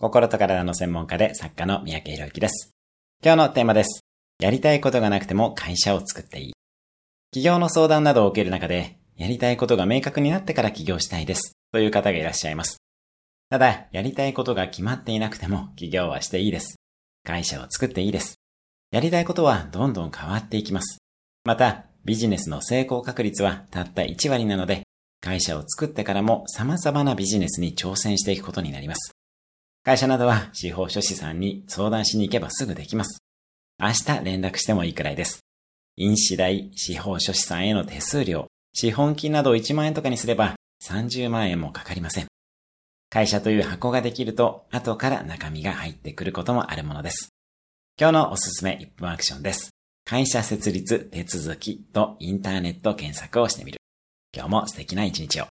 心と体の専門家で作家の三宅博之です。今日のテーマです。やりたいことがなくても会社を作っていい。企業の相談などを受ける中で、やりたいことが明確になってから起業したいです。という方がいらっしゃいます。ただ、やりたいことが決まっていなくても起業はしていいです。会社を作っていいです。やりたいことはどんどん変わっていきます。また、ビジネスの成功確率はたった1割なので、会社を作ってからも様々なビジネスに挑戦していくことになります。会社などは司法書士さんに相談しに行けばすぐできます。明日連絡してもいいくらいです。印紙代、司法書士さんへの手数料、資本金など1万円とかにすれば30万円もかかりません。会社という箱ができると後から中身が入ってくることもあるものです。今日のおすすめ1分アクションです。会社設立手続きとインターネット検索をしてみる。今日も素敵な一日を。